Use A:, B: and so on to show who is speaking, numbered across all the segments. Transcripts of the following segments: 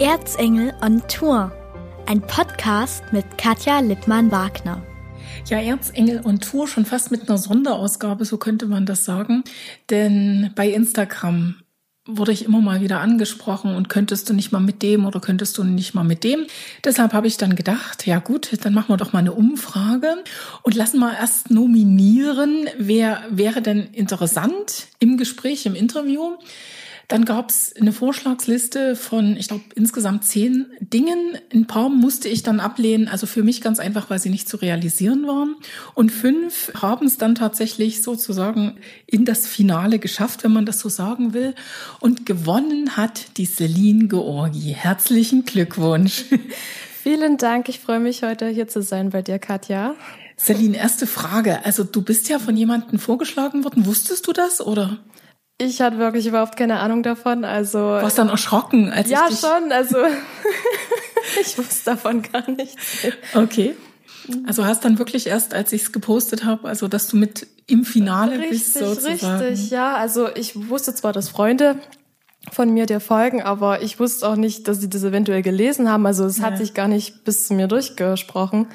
A: Erzengel on Tour, ein Podcast mit Katja Lippmann-Wagner.
B: Ja, Erzengel on Tour, schon fast mit einer Sonderausgabe, so könnte man das sagen. Denn bei Instagram wurde ich immer mal wieder angesprochen und könntest du nicht mal mit dem oder könntest du nicht mal mit dem. Deshalb habe ich dann gedacht, ja gut, dann machen wir doch mal eine Umfrage und lassen mal erst nominieren, wer wäre denn interessant im Gespräch, im Interview. Dann gab es eine Vorschlagsliste von, ich glaube, insgesamt zehn Dingen. Ein paar musste ich dann ablehnen, also für mich ganz einfach, weil sie nicht zu realisieren waren. Und fünf haben es dann tatsächlich sozusagen in das Finale geschafft, wenn man das so sagen will. Und gewonnen hat die Celine Georgi. Herzlichen Glückwunsch.
C: Vielen Dank. Ich freue mich, heute hier zu sein bei dir, Katja.
B: Celine, erste Frage. Also du bist ja von jemandem vorgeschlagen worden. Wusstest du das oder?
C: Ich hatte wirklich überhaupt keine Ahnung davon. Also
B: warst dann erschrocken, als
C: ja
B: ich dich
C: schon. Also ich wusste davon gar nichts.
B: Okay. Also hast dann wirklich erst, als ich es gepostet habe, also dass du mit im Finale
C: richtig,
B: bist sozusagen.
C: Richtig, ja. Also ich wusste zwar, dass Freunde von mir dir folgen, aber ich wusste auch nicht, dass sie das eventuell gelesen haben. Also es ja. hat sich gar nicht bis zu mir durchgesprochen.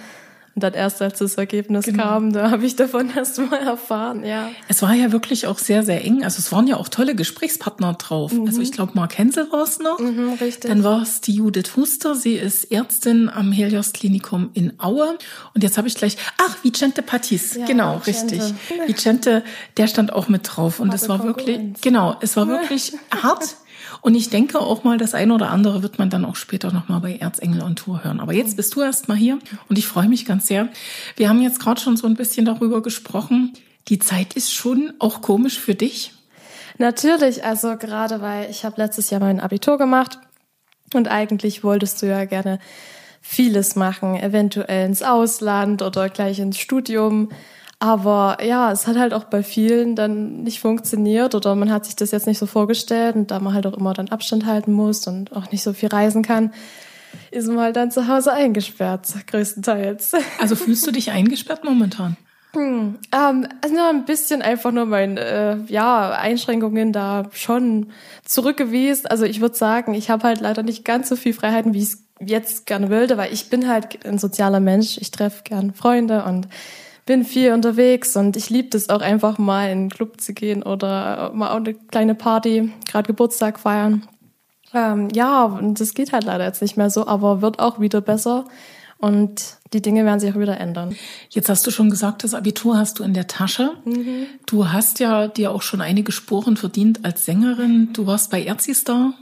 C: Und dann erst als das Ergebnis genau. kam, da habe ich davon erst mal erfahren, ja.
B: Es war ja wirklich auch sehr, sehr eng. Also es waren ja auch tolle Gesprächspartner drauf. Mhm. Also ich glaube, Mark Hensel war es noch.
C: Mhm, richtig.
B: Dann war es die Judith Huster. Sie ist Ärztin am Helios Klinikum in Aue. Und jetzt habe ich gleich, ach, Vicente Patis. Ja, genau, Vicente. richtig. Vicente, der stand auch mit drauf. Und es war wirklich, genau, es war wirklich hart. Und ich denke auch mal, das eine oder andere wird man dann auch später nochmal bei Erzengel und Tour hören. Aber jetzt bist du erst mal hier und ich freue mich ganz sehr. Wir haben jetzt gerade schon so ein bisschen darüber gesprochen. Die Zeit ist schon auch komisch für dich.
C: Natürlich, also gerade weil ich habe letztes Jahr mein Abitur gemacht und eigentlich wolltest du ja gerne vieles machen, eventuell ins Ausland oder gleich ins Studium. Aber ja, es hat halt auch bei vielen dann nicht funktioniert oder man hat sich das jetzt nicht so vorgestellt und da man halt auch immer dann Abstand halten muss und auch nicht so viel reisen kann, ist man halt dann zu Hause eingesperrt, größtenteils.
B: Also fühlst du dich eingesperrt momentan?
C: Hm, ähm, also nur ein bisschen einfach nur meine äh, ja, Einschränkungen da schon zurückgewiesen. Also ich würde sagen, ich habe halt leider nicht ganz so viel Freiheiten, wie ich es jetzt gerne wollte, weil ich bin halt ein sozialer Mensch. Ich treffe gern Freunde und bin viel unterwegs und ich liebe das auch einfach mal in den Club zu gehen oder mal auch eine kleine Party, gerade Geburtstag feiern. Ähm, ja, und das geht halt leider jetzt nicht mehr so, aber wird auch wieder besser und die Dinge werden sich auch wieder ändern.
B: Jetzt hast du schon gesagt, das Abitur hast du in der Tasche. Mhm. Du hast ja dir auch schon einige Sporen verdient als Sängerin. Du warst bei Erzistar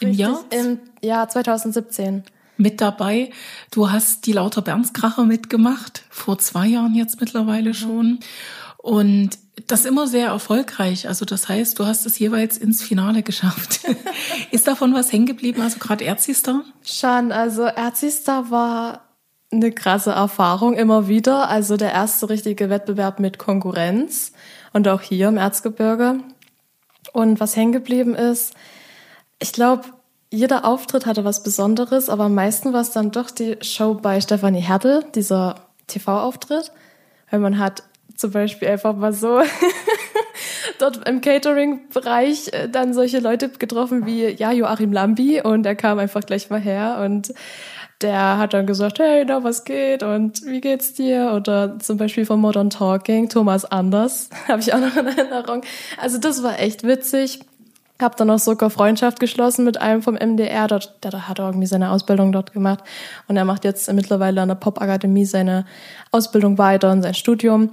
B: im
C: Richtig,
B: Jahr?
C: Im Jahr 2017
B: mit dabei. Du hast die Lauter Bernskracher mitgemacht, vor zwei Jahren jetzt mittlerweile schon. Und das immer sehr erfolgreich. Also das heißt, du hast es jeweils ins Finale geschafft. Ist davon was hängen geblieben? Also gerade Erzistar?
C: Schon, also Erzistar war eine krasse Erfahrung immer wieder. Also der erste richtige Wettbewerb mit Konkurrenz und auch hier im Erzgebirge. Und was hängen geblieben ist, ich glaube, jeder Auftritt hatte was Besonderes, aber am meisten war es dann doch die Show bei Stefanie Hertel, dieser TV-Auftritt. Weil man hat zum Beispiel einfach mal so dort im Catering-Bereich äh, dann solche Leute getroffen wie ja, Joachim Lambi und er kam einfach gleich mal her und der hat dann gesagt, hey, na, was geht und wie geht's dir? Oder zum Beispiel von Modern Talking, Thomas Anders, habe ich auch noch in Erinnerung. Also das war echt witzig. Hab dann auch sogar Freundschaft geschlossen mit einem vom MDR. Dort, der hat irgendwie seine Ausbildung dort gemacht. Und er macht jetzt mittlerweile an der Popakademie seine Ausbildung weiter und sein Studium.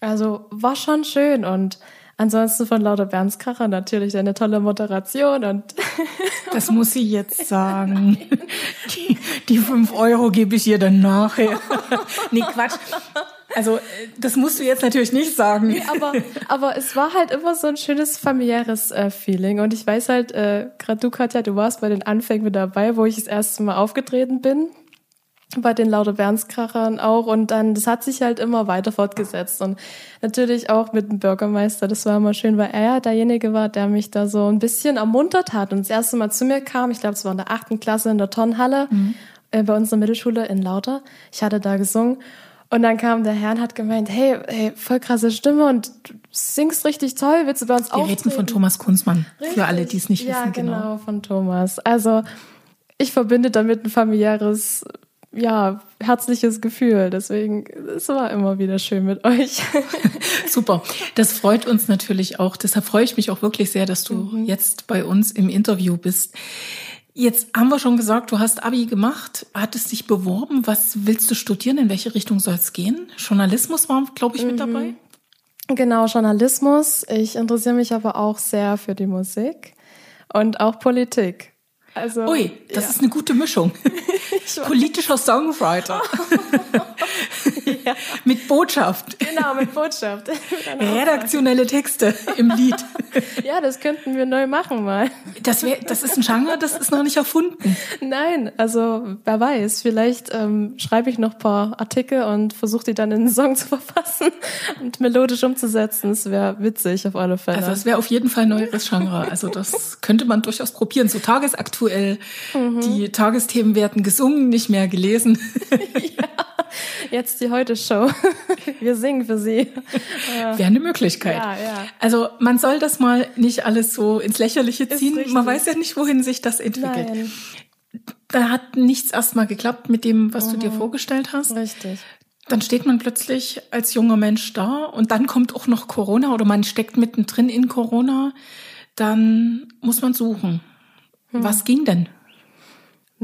C: Also war schon schön. Und ansonsten von Lauter Bernskracher natürlich eine tolle Moderation und
B: Das muss sie jetzt sagen. Die, die fünf Euro gebe ich ihr dann nachher. Nee, Quatsch. Also, das musst du jetzt natürlich nicht sagen.
C: Nee, aber, aber es war halt immer so ein schönes familiäres äh, Feeling. Und ich weiß halt, äh, gerade du, Katja, du warst bei den Anfängen mit dabei, wo ich das erste Mal aufgetreten bin. Bei den Lauter Bernskrachern auch. Und dann, das hat sich halt immer weiter fortgesetzt. Und natürlich auch mit dem Bürgermeister. Das war immer schön, weil er ja derjenige war, der mich da so ein bisschen ermuntert hat. Und das erste Mal zu mir kam, ich glaube, es war in der achten Klasse in der Turnhalle, mhm. äh, bei unserer Mittelschule in Lauter. Ich hatte da gesungen. Und dann kam der Herr und hat gemeint, hey, hey, voll krasse Stimme und du singst richtig toll, willst du bei uns
B: Wir
C: auftreten?
B: reden von Thomas Kunzmann, richtig? für alle, die es nicht
C: ja,
B: wissen.
C: Genau. genau, von Thomas. Also ich verbinde damit ein familiäres, ja, herzliches Gefühl. Deswegen, es war immer wieder schön mit euch.
B: Super. Das freut uns natürlich auch. Deshalb freue ich mich auch wirklich sehr, dass du mhm. jetzt bei uns im Interview bist. Jetzt haben wir schon gesagt, du hast Abi gemacht, hattest dich beworben. Was willst du studieren? In welche Richtung soll es gehen? Journalismus war, glaube ich, mit mhm. dabei.
C: Genau, Journalismus. Ich interessiere mich aber auch sehr für die Musik und auch Politik.
B: Also, Ui, das ja. ist eine gute Mischung. Politischer Songwriter. ja. Mit Botschaft.
C: Genau, mit Botschaft.
B: Redaktionelle Texte im Lied.
C: ja, das könnten wir neu machen mal.
B: Das, wär, das ist ein Genre, das ist noch nicht erfunden.
C: Nein, also wer weiß, vielleicht ähm, schreibe ich noch paar Artikel und versuche die dann in einen Song zu verfassen und melodisch umzusetzen. Das wäre witzig auf alle Fälle.
B: Also es wäre auf jeden Fall ein neueres Genre. Also das könnte man durchaus probieren. So tagesaktuell, mhm. die Tagesthemen werden gesungen, nicht mehr gelesen.
C: ja. Jetzt die Heute-Show. Wir singen für Sie.
B: Wäre eine Möglichkeit. Ja, ja. Also man soll das mal nicht alles so ins Lächerliche ziehen. Man weiß ja nicht, wohin sich das entwickelt. Nein. Da hat nichts erstmal geklappt mit dem, was mhm. du dir mhm. vorgestellt hast.
C: Richtig.
B: Dann steht man plötzlich als junger Mensch da und dann kommt auch noch Corona oder man steckt mittendrin in Corona. Dann muss man suchen. Mhm. Was ging denn?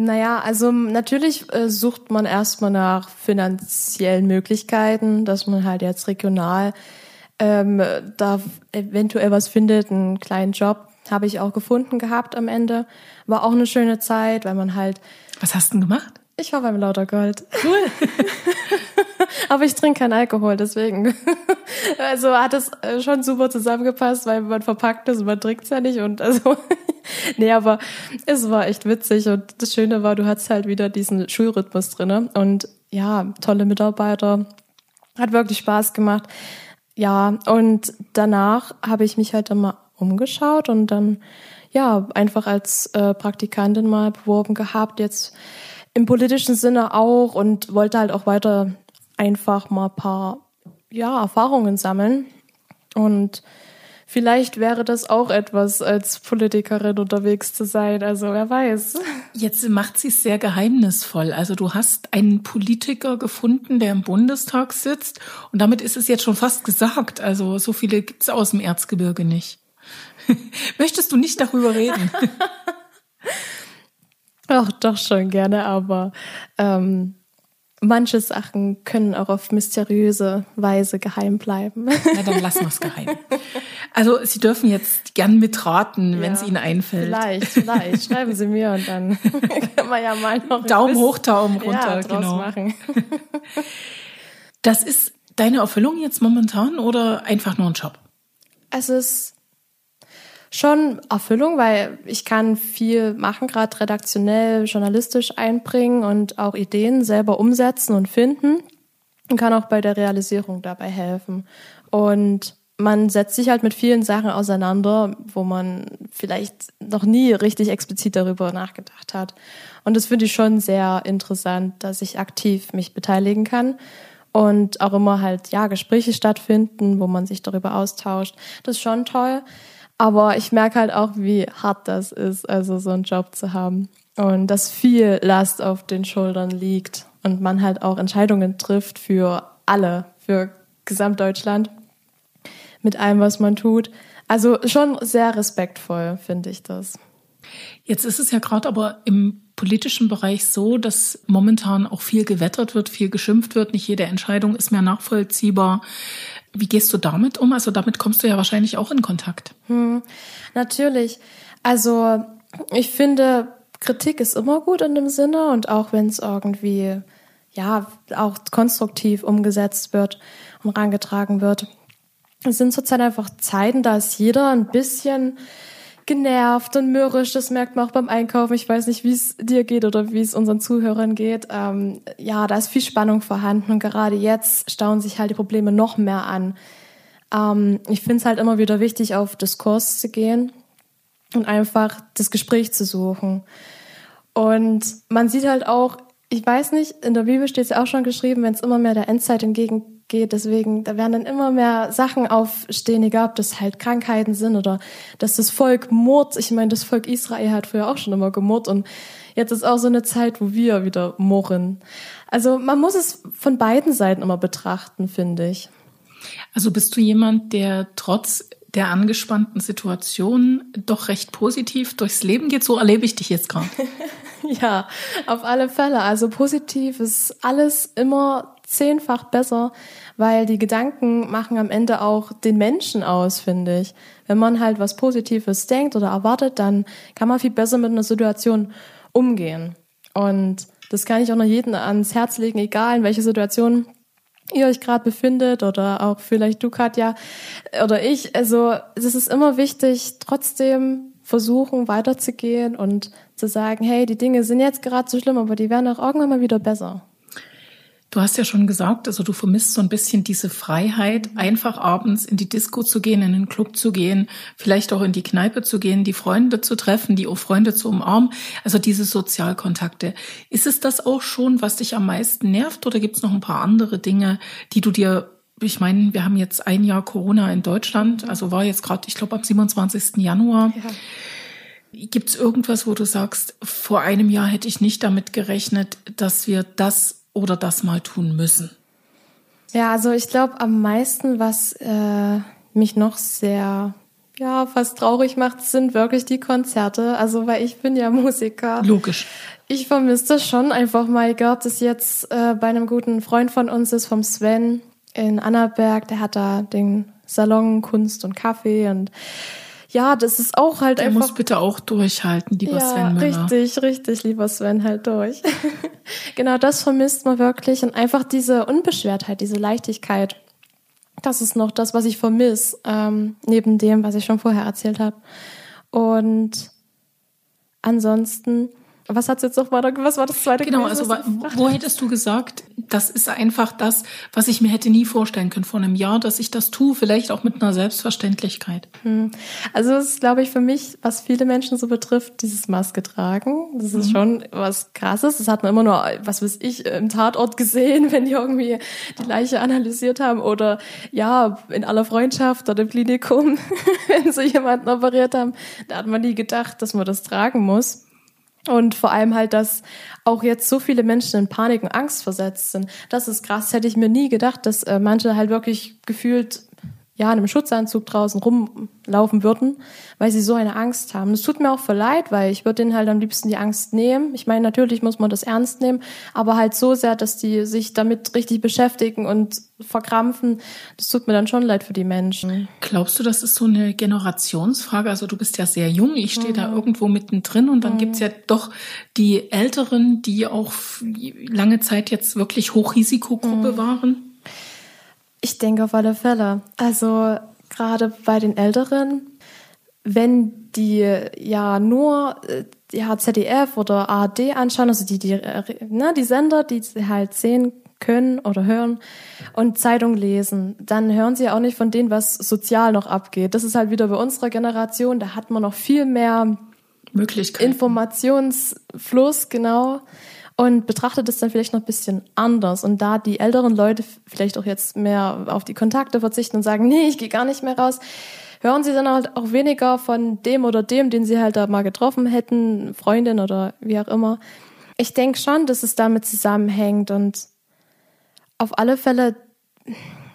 C: Naja, also natürlich äh, sucht man erstmal nach finanziellen Möglichkeiten, dass man halt jetzt regional ähm, da eventuell was findet, einen kleinen Job habe ich auch gefunden gehabt am Ende. War auch eine schöne Zeit, weil man halt.
B: Was hast du denn gemacht?
C: Ich war beim Lautergold. Cool. Aber ich trinke keinen Alkohol, deswegen. also hat es äh, schon super zusammengepasst, weil man verpackt ist und man trinkt's ja nicht und also. nee, aber es war echt witzig und das Schöne war, du hattest halt wieder diesen Schulrhythmus drinne und ja, tolle Mitarbeiter. Hat wirklich Spaß gemacht. Ja, und danach habe ich mich halt dann mal umgeschaut und dann ja einfach als äh, Praktikantin mal beworben gehabt. Jetzt im politischen Sinne auch und wollte halt auch weiter einfach mal ein paar ja, Erfahrungen sammeln. Und vielleicht wäre das auch etwas, als Politikerin unterwegs zu sein. Also wer weiß.
B: Jetzt macht sie es sehr geheimnisvoll. Also du hast einen Politiker gefunden, der im Bundestag sitzt. Und damit ist es jetzt schon fast gesagt. Also so viele gibt es aus dem Erzgebirge nicht. Möchtest du nicht darüber reden?
C: Ach, doch schon gerne, aber ähm, manche Sachen können auch auf mysteriöse Weise geheim bleiben.
B: Na, dann lassen wir es geheim. Also Sie dürfen jetzt gern mitraten, ja, wenn es Ihnen einfällt.
C: Vielleicht, vielleicht. Schreiben Sie mir und dann können wir ja mal noch
B: Daumen hoch, Daumen runter.
C: Ja, genau. machen.
B: Das ist deine Erfüllung jetzt momentan oder einfach nur ein Job?
C: Es ist schon Erfüllung, weil ich kann viel machen, gerade redaktionell, journalistisch einbringen und auch Ideen selber umsetzen und finden und kann auch bei der Realisierung dabei helfen. Und man setzt sich halt mit vielen Sachen auseinander, wo man vielleicht noch nie richtig explizit darüber nachgedacht hat. Und das finde ich schon sehr interessant, dass ich aktiv mich beteiligen kann und auch immer halt, ja, Gespräche stattfinden, wo man sich darüber austauscht. Das ist schon toll. Aber ich merke halt auch, wie hart das ist, also so einen Job zu haben. Und dass viel Last auf den Schultern liegt und man halt auch Entscheidungen trifft für alle, für Gesamtdeutschland mit allem, was man tut. Also schon sehr respektvoll, finde ich das.
B: Jetzt ist es ja gerade aber im politischen Bereich so, dass momentan auch viel gewettert wird, viel geschimpft wird. Nicht jede Entscheidung ist mehr nachvollziehbar. Wie gehst du damit um? Also damit kommst du ja wahrscheinlich auch in Kontakt.
C: Hm, natürlich. Also ich finde, Kritik ist immer gut in dem Sinne und auch wenn es irgendwie ja auch konstruktiv umgesetzt wird und rangetragen wird. Es sind zurzeit einfach Zeiten, da ist jeder ein bisschen genervt und mürrisch. Das merkt man auch beim Einkaufen. Ich weiß nicht, wie es dir geht oder wie es unseren Zuhörern geht. Ähm, ja, da ist viel Spannung vorhanden und gerade jetzt stauen sich halt die Probleme noch mehr an. Ähm, ich finde es halt immer wieder wichtig, auf Diskurs zu gehen und einfach das Gespräch zu suchen. Und man sieht halt auch, ich weiß nicht, in der Bibel steht es ja auch schon geschrieben, wenn es immer mehr der Endzeit entgegen geht. Deswegen, da werden dann immer mehr Sachen aufstehen, egal ob das halt Krankheiten sind oder dass das Volk murrt. Ich meine, das Volk Israel hat früher auch schon immer gemurrt und jetzt ist auch so eine Zeit, wo wir wieder murren. Also man muss es von beiden Seiten immer betrachten, finde ich.
B: Also bist du jemand, der trotz der angespannten Situation doch recht positiv durchs Leben geht? So erlebe ich dich jetzt gerade.
C: ja, auf alle Fälle. Also positiv ist alles immer zehnfach besser, weil die Gedanken machen am Ende auch den Menschen aus, finde ich. Wenn man halt was Positives denkt oder erwartet, dann kann man viel besser mit einer Situation umgehen. Und das kann ich auch noch jedem ans Herz legen, egal in welcher Situation ihr euch gerade befindet oder auch vielleicht du, Katja, oder ich. Also es ist immer wichtig, trotzdem versuchen weiterzugehen und zu sagen, hey, die Dinge sind jetzt gerade so schlimm, aber die werden auch irgendwann mal wieder besser.
B: Du hast ja schon gesagt, also du vermisst so ein bisschen diese Freiheit, einfach abends in die Disco zu gehen, in den Club zu gehen, vielleicht auch in die Kneipe zu gehen, die Freunde zu treffen, die Freunde zu umarmen, also diese Sozialkontakte. Ist es das auch schon, was dich am meisten nervt oder gibt es noch ein paar andere Dinge, die du dir ich meine, wir haben jetzt ein Jahr Corona in Deutschland, also war jetzt gerade, ich glaube, am 27. Januar. Ja. Gibt es irgendwas, wo du sagst, vor einem Jahr hätte ich nicht damit gerechnet, dass wir das oder das mal tun müssen?
C: Ja, also ich glaube am meisten, was äh, mich noch sehr ja fast traurig macht, sind wirklich die Konzerte. Also weil ich bin ja Musiker.
B: Logisch.
C: Ich vermisse das schon einfach mal. Egal, ob das jetzt äh, bei einem guten Freund von uns ist, vom Sven in Annaberg. Der hat da den Salon Kunst und Kaffee und ja, das ist auch halt
B: Der
C: einfach.
B: muss bitte auch durchhalten, lieber
C: ja,
B: Sven
C: Müller. Richtig, richtig, lieber Sven, halt durch. genau, das vermisst man wirklich und einfach diese Unbeschwertheit, diese Leichtigkeit. Das ist noch das, was ich vermisse, ähm, neben dem, was ich schon vorher erzählt habe. Und ansonsten was hat's jetzt noch weiter, was war das zweite?
B: Genau, also wo hättest du gesagt, das ist einfach das, was ich mir hätte nie vorstellen können vor einem Jahr, dass ich das tue, vielleicht auch mit einer Selbstverständlichkeit.
C: Hm. Also es ist, glaube ich, für mich, was viele Menschen so betrifft, dieses Maske tragen. Das ist mhm. schon was Krasses. Das hat man immer nur, was weiß ich, im Tatort gesehen, wenn die irgendwie die Leiche analysiert haben oder ja, in aller Freundschaft oder im Klinikum, wenn sie jemanden operiert haben. Da hat man nie gedacht, dass man das tragen muss. Und vor allem halt, dass auch jetzt so viele Menschen in Panik und Angst versetzt sind. Das ist krass. Hätte ich mir nie gedacht, dass äh, manche halt wirklich gefühlt ja, in einem Schutzanzug draußen rumlaufen würden, weil sie so eine Angst haben. Es tut mir auch voll leid, weil ich würde denen halt am liebsten die Angst nehmen. Ich meine, natürlich muss man das ernst nehmen, aber halt so sehr, dass die sich damit richtig beschäftigen und verkrampfen. Das tut mir dann schon leid für die Menschen.
B: Glaubst du, das ist so eine Generationsfrage? Also du bist ja sehr jung, ich stehe mhm. da irgendwo mittendrin und dann mhm. gibt's ja doch die Älteren, die auch lange Zeit jetzt wirklich Hochrisikogruppe mhm. waren.
C: Ich denke auf alle Fälle. Also gerade bei den Älteren, wenn die ja nur äh, ja, ZDF oder ARD anschauen, also die, die, ne, die Sender, die sie halt sehen können oder hören und Zeitung lesen, dann hören sie auch nicht von denen, was sozial noch abgeht. Das ist halt wieder bei unserer Generation, da hat man noch viel mehr
B: Möglichkeiten.
C: Informationsfluss, genau und betrachtet es dann vielleicht noch ein bisschen anders. Und da die älteren Leute vielleicht auch jetzt mehr auf die Kontakte verzichten und sagen, nee, ich gehe gar nicht mehr raus, hören sie dann halt auch weniger von dem oder dem, den sie halt da mal getroffen hätten, Freundin oder wie auch immer. Ich denke schon, dass es damit zusammenhängt und auf alle Fälle,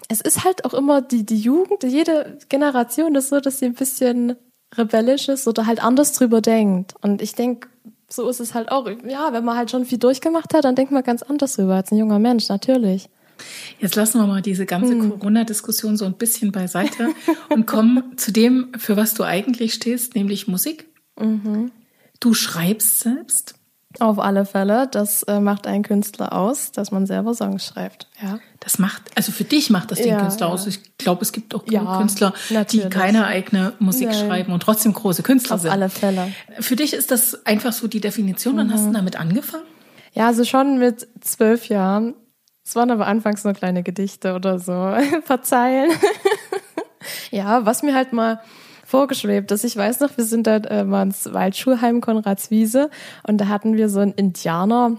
C: es ist halt auch immer die, die Jugend, jede Generation ist so, dass sie ein bisschen rebellisch ist oder halt anders drüber denkt. Und ich denke, so ist es halt auch. Ja, wenn man halt schon viel durchgemacht hat, dann denkt man ganz anders drüber als ein junger Mensch, natürlich.
B: Jetzt lassen wir mal diese ganze hm. Corona-Diskussion so ein bisschen beiseite und kommen zu dem, für was du eigentlich stehst, nämlich Musik. Mhm. Du schreibst selbst.
C: Auf alle Fälle. Das äh, macht einen Künstler aus, dass man selber Songs schreibt. Ja.
B: Das macht, also für dich macht das den ja, Künstler ja. aus. Ich glaube, es gibt auch ja, Künstler, natürlich. die keine eigene Musik Nein. schreiben und trotzdem große Künstler
C: Auf
B: sind.
C: Auf alle Fälle.
B: Für dich ist das einfach so die Definition. Wann mhm. hast du damit angefangen?
C: Ja, also schon mit zwölf Jahren. Es waren aber anfangs nur kleine Gedichte oder so. Verzeihen. ja, was mir halt mal vorgeschwebt ist. Ich weiß noch, wir sind da äh, mal ins Waldschulheim Konradswiese und da hatten wir so einen Indianer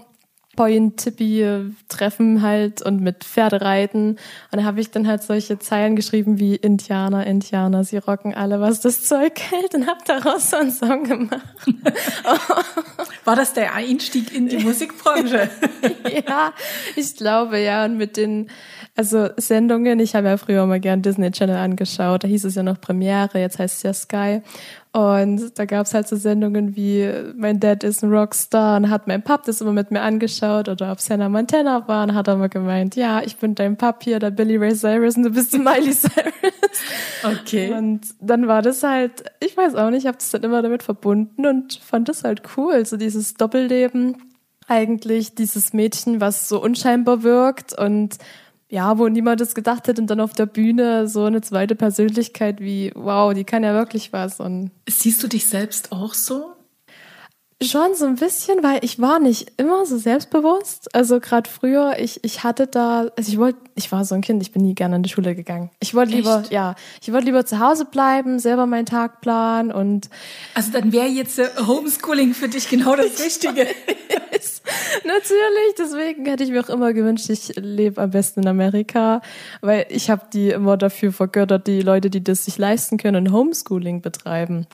C: Boyen-Tippi-Treffen halt und mit Pferdereiten. Und da habe ich dann halt solche Zeilen geschrieben wie Indianer, Indianer, sie rocken alle, was das Zeug hält und habe daraus so einen Song gemacht.
B: War das der Einstieg in die Musikbranche?
C: ja, ich glaube ja. Und mit den also Sendungen, ich habe ja früher mal gern Disney Channel angeschaut, da hieß es ja noch Premiere, jetzt heißt es ja Sky. Und da gab es halt so Sendungen wie Mein Dad ist ein Rockstar und hat mein Pap das immer mit mir angeschaut oder ob Hannah Montana war und hat immer gemeint, ja, ich bin dein Pap hier, der Billy Ray Cyrus und du bist Miley Cyrus.
B: Okay.
C: Und dann war das halt, ich weiß auch nicht, ich habe das dann immer damit verbunden und fand das halt cool, so dieses Doppelleben. Eigentlich dieses Mädchen, was so unscheinbar wirkt und ja, wo niemand es gedacht hätte und dann auf der Bühne so eine zweite Persönlichkeit wie, wow, die kann ja wirklich was. Und
B: Siehst du dich selbst auch so?
C: Schon so ein bisschen, weil ich war nicht immer so selbstbewusst. Also gerade früher, ich, ich hatte da, also ich wollte, ich war so ein Kind, ich bin nie gerne in die Schule gegangen. Ich wollte lieber, ja, ich wollte lieber zu Hause bleiben, selber meinen Tag planen und
B: Also dann wäre jetzt äh, Homeschooling für dich genau das Richtige.
C: Natürlich, deswegen hätte ich mir auch immer gewünscht, ich lebe am besten in Amerika, weil ich habe die immer dafür vergöttert, die Leute, die das sich leisten können, Homeschooling betreiben.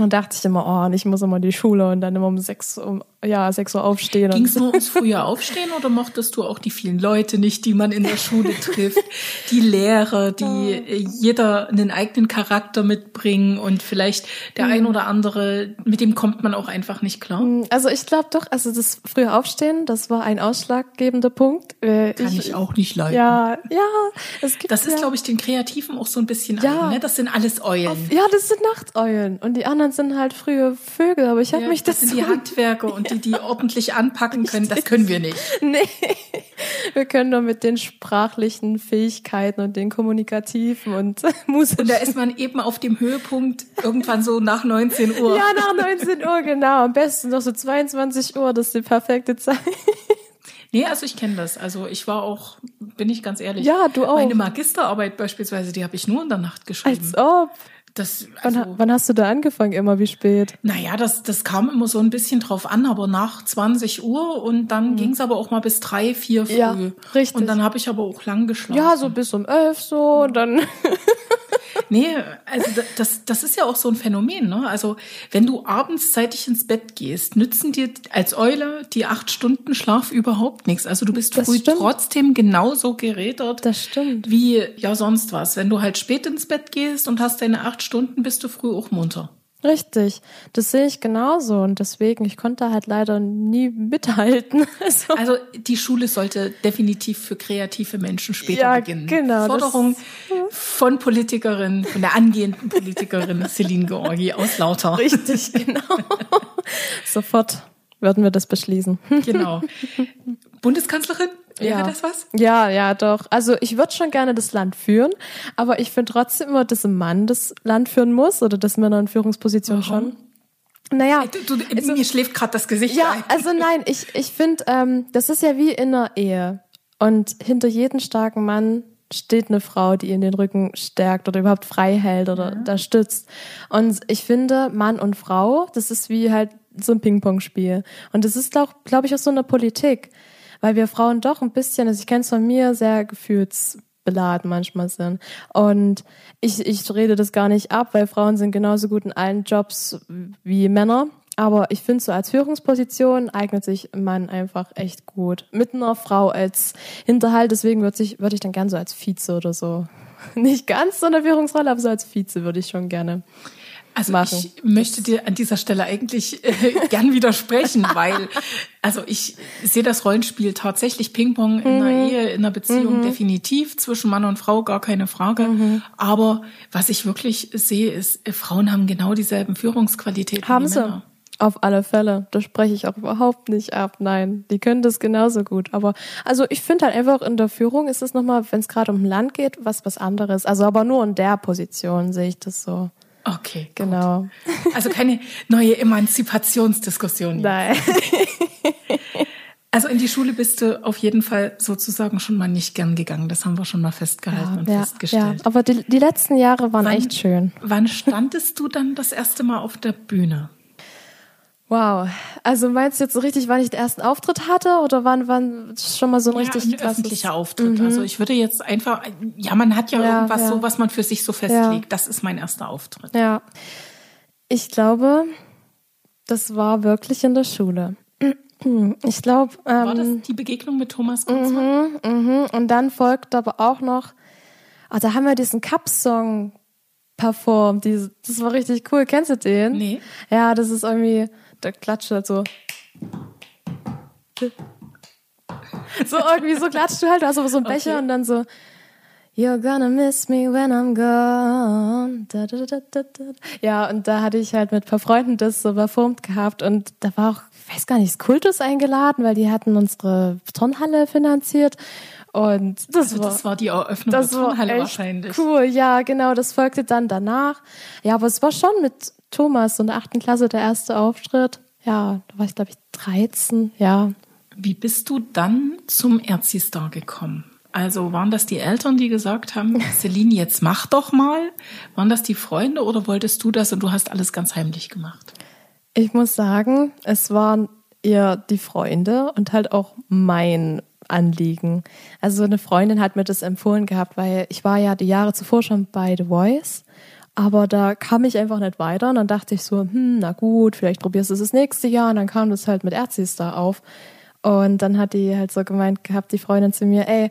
C: Und dachte ich immer, oh, und ich muss immer in die Schule und dann immer um sechs, um, ja, sechs Uhr aufstehen.
B: Ging es nur ums frühe Aufstehen oder mochtest du auch die vielen Leute nicht, die man in der Schule trifft? Die Lehrer, die äh, jeder einen eigenen Charakter mitbringen und vielleicht der ein oder andere, mit dem kommt man auch einfach nicht klar?
C: Also ich glaube doch, also das frühe Aufstehen, das war ein ausschlaggebender Punkt. Äh,
B: Kann ich, auch nicht leiden.
C: Ja, ja, es gibt
B: Das ist,
C: ja,
B: glaube ich, den Kreativen auch so ein bisschen
C: Ja.
B: eigen. Ne? Das sind alles Eulen.
C: ja, das sind Nachteulen und die anderen sind halt frühe Vögel, aber ich habe
B: Ja,
C: mich
B: das sind die
C: dazu-
B: Handwerker und die, die ordentlich anpacken können. Das können wir nicht.
C: Nee, wir können nur mit den sprachlichen Fähigkeiten und den kommunikativen und musischen.
B: Und da ist man eben auf dem Höhepunkt irgendwann so nach 19 Uhr.
C: ja, nach 19 Uhr, genau. Am besten noch so 22 Uhr, das ist die perfekte Zeit.
B: Nee, also ich kenne das. Also ich war auch, bin ich ganz ehrlich.
C: Ja, du auch.
B: Meine Magisterarbeit beispielsweise, die habe ich nur in der Nacht geschrieben.
C: Als ob.
B: Das,
C: Wann,
B: also,
C: wann hast du da angefangen? Immer wie spät?
B: naja, das, das kam immer so ein bisschen drauf an, aber nach 20 Uhr und dann ging's aber auch mal bis drei, vier früh.
C: Mhm. Ja, richtig.
B: Und dann habe ich aber auch lang geschlafen.
C: Ja, so bis um elf so und dann.
B: Nee, also da- das, das ist ja auch so ein Phänomen. Ne? Also wenn du abends zeitig ins Bett gehst, nützen dir als Eule die acht Stunden Schlaf überhaupt nichts. Also du bist
C: Das
B: früh
C: stimmt.
B: trotzdem genauso gerädert
C: Das stimmt.
B: wie ja sonst was. Wenn du halt spät ins Bett gehst und hast deine acht Stunden, bist du früh auch munter.
C: Richtig. Das sehe ich genauso und deswegen, ich konnte halt leider nie mithalten. Also,
B: Also die Schule sollte definitiv für kreative Menschen später
C: Ja,
B: beginnen.
C: genau,
B: Forderung von Politikerin, von der angehenden Politikerin Celine Georgi aus Lauter.
C: richtig, genau. Sofort würden wir das beschließen.
B: Genau. Bundeskanzlerin? Wäre
C: Ja.
B: das was?
C: Ja, ja, doch. Also ich würde schon gerne das Land führen, aber ich finde trotzdem immer, dass ein Mann das Land führen muss oder dass Männer in Führungsposition schon. Naja,
B: Du, du, mir schläft gerade das Gesicht
C: ja,
B: ein.
C: also nein, ich, ich finde, ähm, das ist ja wie in einer Ehe. Und hinter jedem starken Mann steht eine Frau, die ihn den Rücken stärkt oder überhaupt frei hält oder da stützt. Und ich finde, Mann und Frau, das ist wie halt so ein Ping-Pong-Spiel. Und das ist auch, glaube ich, auch so eine Politik. Weil wir Frauen doch ein bisschen, also ich kenne es von mir, sehr gefühlsbeladen manchmal sind. Und ich, ich rede das gar nicht ab, weil Frauen sind genauso gut in allen Jobs wie Männer. Aber ich finde, so als Führungsposition eignet sich Mann einfach echt gut. Mit einer Frau als Hinterhalt, deswegen würde ich, würde ich dann gern so als Vize oder so. Nicht ganz so eine Führungsrolle, aber so als Vize würde ich schon gerne.
B: Also
C: machen.
B: ich möchte dir an dieser Stelle eigentlich äh, gern widersprechen, weil also ich sehe das Rollenspiel tatsächlich Ping-Pong in
C: Mhm.
B: einer Ehe, in einer Beziehung definitiv zwischen Mann und Frau, gar keine Frage.
C: Mhm.
B: Aber was ich wirklich sehe, ist, äh, Frauen haben genau dieselben Führungsqualitäten
C: Haben
B: wie
C: sie.
B: Männer.
C: Auf alle Fälle. Das spreche ich auch überhaupt nicht ab. Nein, die können das genauso gut. Aber also ich finde halt einfach in der Führung ist es nochmal, wenn es gerade um Land geht, was was anderes. Also aber nur in der Position sehe ich das so.
B: Okay, gut.
C: Genau.
B: Also keine neue Emanzipationsdiskussion. jetzt.
C: Nein.
B: Also in die Schule bist du auf jeden Fall sozusagen schon mal nicht gern gegangen. Das haben wir schon mal festgehalten und
C: ja, ja,
B: festgestellt.
C: aber die, die letzten Jahre waren
B: Wann-
C: echt schön.
B: Wann standest du dann das erste Mal auf der Bühne?
C: Wow. Also meinst du jetzt so richtig, wann ich den ersten Auftritt hatte oder wann, wann schon mal so ein
B: Ja,
C: richtig
B: ein
C: krasses-
B: öffentlicher Auftritt. Also ich würde jetzt einfach, ja, man hat ja,
C: Ja,
B: irgendwas
C: ja.
B: so, was man für sich so festlegt. Das ist mein erster Auftritt.
C: Ja. Ich glaube, das war wirklich in der Schule. Ich glaube, ähm,
B: War das die Begegnung mit Thomas Gottschalk?
C: Mhm, und dann folgt aber auch noch, ah, da haben wir diesen Cup-Song performt. Das war richtig cool. Kennst du den?
B: Nee.
C: Ja, das ist irgendwie, da klatscht halt so. So irgendwie, so klatscht du halt, aber so einen Becher
B: Okay.
C: und dann so, You're gonna miss me when I'm gone. Da, da, da. Ja, und da hatte ich halt mit ein paar Freunden das so performt gehabt und da war auch, ich weiß gar nicht, das Kultus eingeladen, weil die hatten unsere Turnhalle finanziert und das
B: Also
C: war
B: das war die Eröffnung
C: das
B: der
C: war echt
B: wahrscheinlich.
C: cool. Ja, genau, das folgte dann danach. Ja, aber es war schon mit Thomas in der achten Klasse der erste Auftritt. Ja, da war ich glaube ich 13, ja.
B: Wie bist du dann zum Erzi-Star gekommen? Also waren das die Eltern, die gesagt haben, Celine, jetzt mach doch mal? Waren das die Freunde oder wolltest du das und du hast alles ganz heimlich gemacht?
C: Ich muss sagen, es waren eher die Freunde und halt auch mein Anliegen. Also eine Freundin hat mir das empfohlen gehabt, weil ich war ja die Jahre zuvor schon bei The Voice, aber da kam ich einfach nicht weiter und dann dachte ich so, hm, na gut, vielleicht probierst du es das nächste Jahr und dann kam das halt mit Erzistar auf und dann hat die halt so gemeint gehabt, die Freundin zu mir, ey,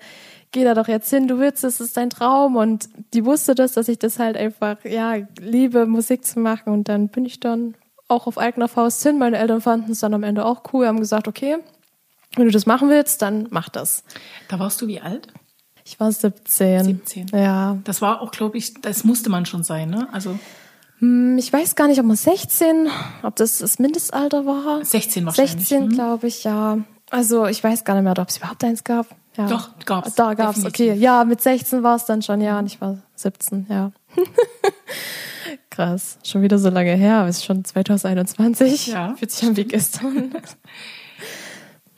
C: geh da doch jetzt hin, du willst, es ist dein Traum und die wusste das, dass ich das halt einfach, ja, liebe, Musik zu machen und dann bin ich dann auch auf eigener Faust hin. Meine Eltern fanden es dann am Ende auch cool, haben gesagt, okay, wenn du das machen willst, dann mach das.
B: Da warst du wie alt?
C: Ich war 17.
B: 17.
C: Ja.
B: Das war auch, glaube ich, das musste man schon sein, ne? Also
C: Hm, Ich weiß gar nicht, ob man 16, ob das das Mindestalter war.
B: 16 wahrscheinlich.
C: 16,
B: hm?
C: glaube ich, ja. Also ich weiß gar nicht mehr, ob es überhaupt eins gab. Ja.
B: Doch, gab's.
C: Da gab's,
B: Definitiv.
C: okay. Ja, mit 16 war es dann schon, ja, und ich war 17, ja. Krass, schon wieder so lange her, aber es ist schon 2021.
B: Ja,
C: Fühlt sich an wie gestern.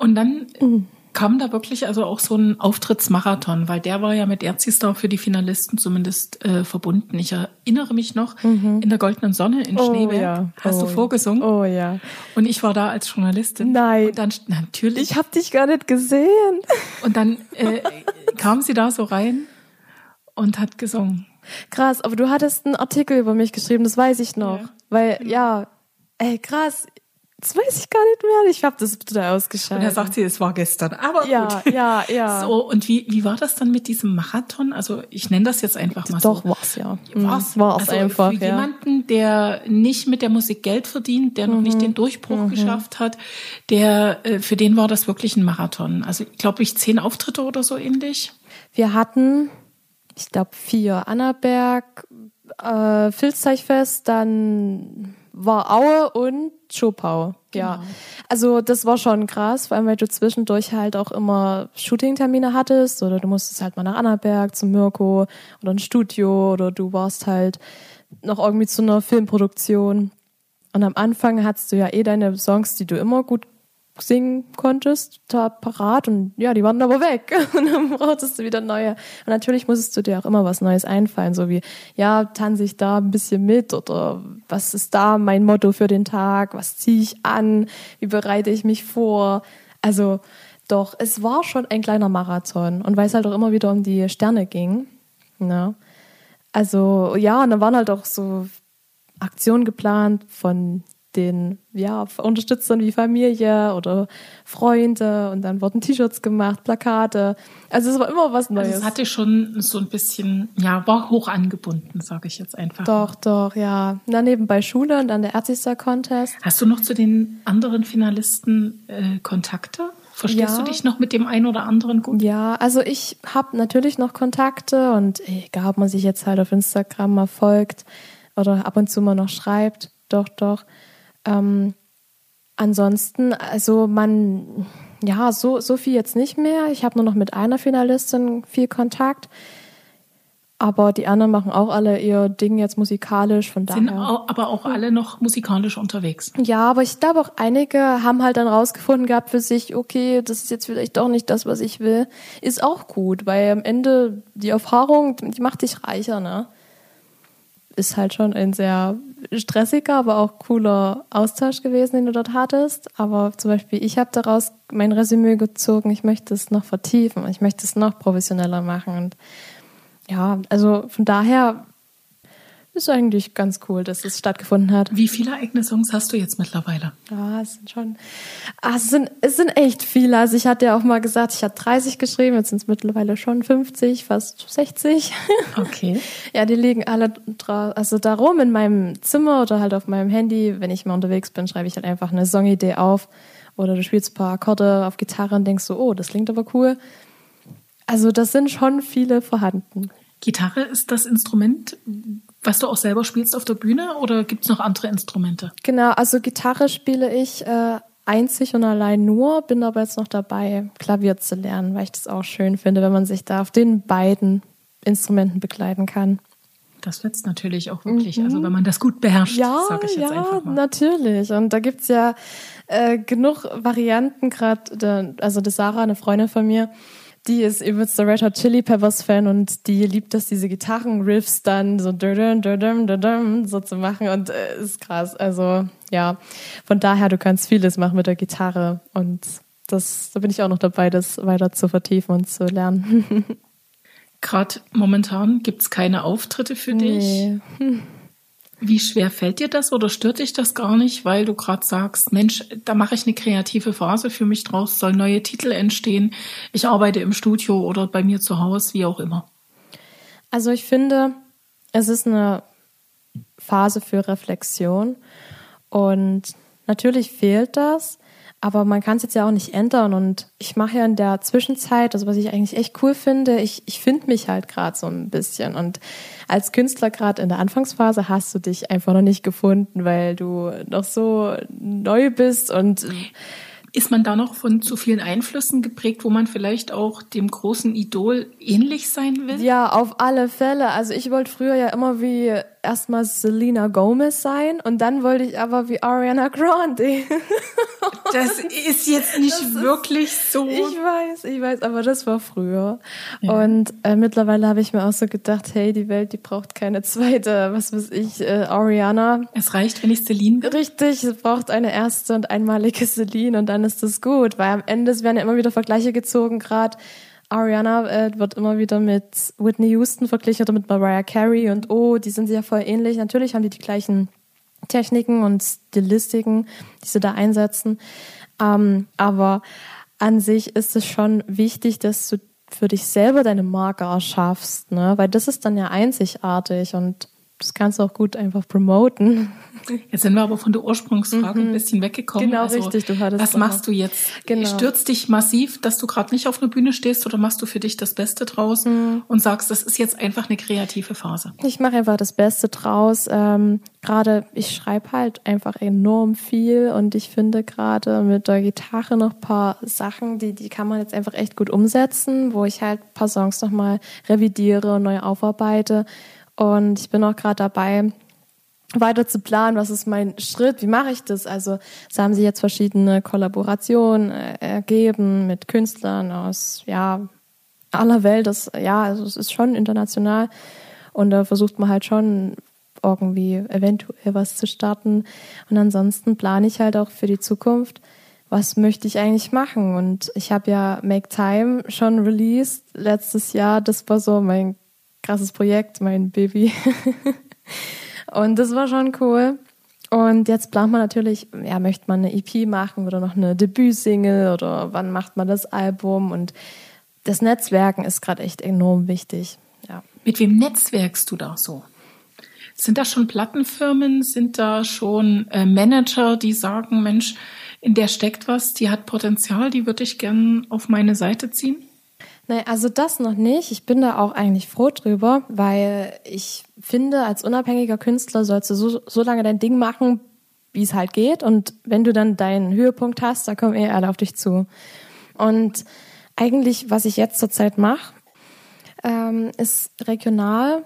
B: Und dann kam da wirklich also auch so ein Auftrittsmarathon, weil der war ja mit Erzistar für die Finalisten zumindest äh, verbunden. Ich erinnere mich noch in der goldenen Sonne in Schneeberg. Hast du
C: Oh,
B: vorgesungen?
C: Oh ja.
B: Und ich war da als Journalistin.
C: Nein.
B: Und dann natürlich.
C: Ich habe dich gar nicht gesehen.
B: und dann äh, kam sie da so rein und hat gesungen.
C: Krass, aber du hattest einen Artikel über mich geschrieben, das weiß ich noch.
B: Ja.
C: Weil, ja, ey, krass, das weiß ich gar nicht mehr. Ich habe das total ausgeschaltet.
B: Und er sagt sie, es war gestern. Aber
C: ja,
B: gut.
C: ja, ja.
B: So, und wie, wie war das dann mit diesem Marathon? Also ich nenne das jetzt einfach mal
C: Doch,
B: so.
C: war's ja.
B: War's?
C: Mhm, War's
B: also
C: einfach,
B: für
C: ja.
B: jemanden, der nicht mit der Musik Geld verdient, der noch nicht
C: Mhm.
B: den Durchbruch geschafft hat, der äh, für den war das wirklich ein Marathon. Also glaube ich zehn Auftritte oder so ähnlich.
C: Wir hatten, ich glaube, vier. Annaberg, äh, Filzteichfest, dann war Aue und Schopau. Ja.
B: Genau.
C: Also das war schon krass, vor allem weil du zwischendurch halt auch immer Shootingtermine hattest oder du musstest halt mal nach Annaberg zum Mirko oder ein Studio oder du warst halt noch irgendwie zu einer Filmproduktion. Und am Anfang hattest du ja eh deine Songs, die du immer gut singen konntest, da parat und ja, die waren aber weg und dann brauchtest du wieder neue. Und natürlich musstest du dir auch immer was Neues einfallen, so wie, ja, tanze ich da ein bisschen mit oder was ist da mein Motto für den Tag, was ziehe ich an, wie bereite ich mich vor. Also doch, es war schon ein kleiner Marathon und weil es halt auch immer wieder um die Sterne ging, ne? Also ja, und dann waren halt auch so Aktionen geplant von den ja, Unterstützern wie Familie oder Freunde und dann wurden T-Shirts gemacht, Plakate. Also es war immer was Neues.
B: Also es hatte schon so ein bisschen, ja, war hoch angebunden, sage ich jetzt einfach.
C: doch, doch, ja. Dann nebenbei Schule und dann der Ärztester Contest.
B: Hast du noch zu den anderen Finalisten äh, Kontakte? Verstehst
C: Ja.
B: du dich noch mit dem einen oder anderen gut?
C: Ja, also ich habe natürlich noch Kontakte und egal, ob man sich jetzt halt auf Instagram mal folgt oder ab und zu mal noch schreibt, doch, doch. Ähm, ansonsten, also man, ja, so, so viel jetzt nicht mehr. Ich habe nur noch mit einer Finalistin viel Kontakt. Aber die anderen machen auch alle ihr Ding jetzt musikalisch, von
B: Sind
C: daher.
B: au- aber auch alle noch musikalisch unterwegs.
C: Ja, aber ich glaube auch einige haben halt dann rausgefunden gehabt für sich, okay, das ist jetzt vielleicht doch nicht das, was ich will. Ist auch gut, weil am Ende die Erfahrung, die macht dich reicher, ne? Ist halt schon ein sehr stressiger, aber auch cooler Austausch gewesen, den du dort hattest. Aber zum Beispiel, ich habe daraus mein Resümee gezogen, ich möchte es noch vertiefen, ich möchte es noch professioneller machen. Und ja, also von daher ist eigentlich ganz cool, dass es stattgefunden hat.
B: Wie viele eigene Songs hast du jetzt mittlerweile?
C: Ja, es sind schon, ah, es sind, es sind echt viele. Also ich hatte ja auch mal gesagt, ich hatte 30 geschrieben, jetzt sind es mittlerweile schon 50, fast 60.
B: Okay.
C: ja, die liegen alle also darum in meinem Zimmer oder halt auf meinem Handy. Wenn ich mal unterwegs bin, schreibe ich halt einfach eine Songidee auf. Oder du spielst ein paar Akkorde auf Gitarre und denkst so, oh, das klingt aber cool. Also das sind schon viele vorhanden.
B: Gitarre ist das Instrument, was du auch selber spielst auf der Bühne oder gibt es noch andere Instrumente?
C: Genau, also Gitarre spiele ich äh, einzig und allein nur, bin aber jetzt noch dabei, Klavier zu lernen, weil ich das auch schön finde, wenn man sich da auf den beiden Instrumenten begleiten kann.
B: Das wird's natürlich auch wirklich, mhm. also wenn man das gut beherrscht,
C: ja,
B: sage ich jetzt
C: ja,
B: einfach mal.
C: natürlich. Und da gibt's ja äh, genug Varianten, gerade, also die Sarah, eine Freundin von mir, die ist übelst der Red Hot Chili Peppers Fan und die liebt es, diese Gitarrenriffs dann so so zu machen und äh, ist krass. Also ja, von daher, du kannst vieles machen mit der Gitarre und das, da bin ich auch noch dabei, das weiter zu vertiefen und zu lernen.
B: Gerade momentan gibt's keine Auftritte für dich. Wie schwer fällt dir das oder stört dich das gar nicht, weil du gerade sagst, Mensch, da mache ich eine kreative Phase für mich draus, soll neue Titel entstehen, ich arbeite im Studio oder bei mir zu Hause, wie auch immer?
C: Also ich finde, es ist eine Phase für Reflexion und natürlich fehlt das, aber man kann es jetzt ja auch nicht ändern. Und ich mache ja in der Zwischenzeit, also was ich eigentlich echt cool finde, ich, ich finde mich halt gerade so ein bisschen. Und als Künstler gerade in der Anfangsphase hast du dich einfach noch nicht gefunden, weil du noch so neu bist und
B: ist man da noch von zu vielen Einflüssen geprägt, wo man vielleicht auch dem großen Idol ähnlich sein will?
C: Ja, auf alle Fälle. Also ich wollte früher ja immer wie erstmal Selena Gomez sein und dann wollte ich aber wie Ariana Grande.
B: das ist jetzt nicht ist, wirklich so.
C: Ich weiß, ich weiß, aber das war früher. Ja. Und äh, mittlerweile habe ich mir auch so gedacht, hey, die Welt, die braucht keine zweite, was weiß ich, äh, Ariana.
B: Es reicht, wenn ich Celine bin.
C: Richtig, es braucht eine erste und einmalige Celine und dann dann ist das gut, weil am Ende werden ja immer wieder Vergleiche gezogen, gerade Ariana äh, wird immer wieder mit Whitney Houston verglichen oder mit Mariah Carey und oh, die sind sich ja voll ähnlich. Natürlich haben die die gleichen Techniken und Stilistiken, die sie da einsetzen. Ähm, aber an sich ist es schon wichtig, dass du für dich selber deine Marke erschaffst, ne? Weil das ist dann ja einzigartig und das kannst du auch gut einfach promoten.
B: Jetzt sind wir aber von der Ursprungsfrage mhm. ein bisschen weggekommen.
C: Genau, also, richtig. Du hattest
B: was machst du jetzt? Genau. Stürzt dich massiv, dass du gerade nicht auf einer Bühne stehst oder machst du für dich das Beste draus mhm. und sagst, das ist jetzt einfach eine kreative Phase?
C: Ich mache einfach das Beste draus. Ähm, gerade, ich schreibe halt einfach enorm viel und ich finde gerade mit der Gitarre noch paar Sachen, die, die kann man jetzt einfach echt gut umsetzen, wo ich halt paar Songs nochmal revidiere und neu aufarbeite. Und ich bin auch gerade dabei, weiter zu planen, was ist mein Schritt, wie mache ich das? Also es haben sich jetzt verschiedene Kollaborationen äh, ergeben mit Künstlern aus ja aller Welt. Das ja, also es ist schon international und da versucht man halt schon irgendwie eventuell was zu starten. Und ansonsten plane ich halt auch für die Zukunft, was möchte ich eigentlich machen? Und ich habe ja Make Time schon released letztes Jahr. Das war so mein krasses Projekt, mein Baby. Und das war schon cool. Und jetzt plant man natürlich, ja, möchte man eine EP machen oder noch eine Debütsingle oder wann macht man das Album? Und das Netzwerken ist gerade echt enorm wichtig. Ja.
B: Mit wem netzwerkst du da so? Sind da schon Plattenfirmen? Sind da schon äh, Manager, die sagen, Mensch, in der steckt was, die hat Potenzial, die würde ich gern auf meine Seite ziehen?
C: Nee, also das noch nicht. Ich bin da auch eigentlich froh drüber, weil ich finde, als unabhängiger Künstler sollst du so, so lange dein Ding machen, wie es halt geht. Und wenn du dann deinen Höhepunkt hast, da kommen eh alle auf dich zu. Und eigentlich, was ich jetzt zurzeit mache, ähm, ist regional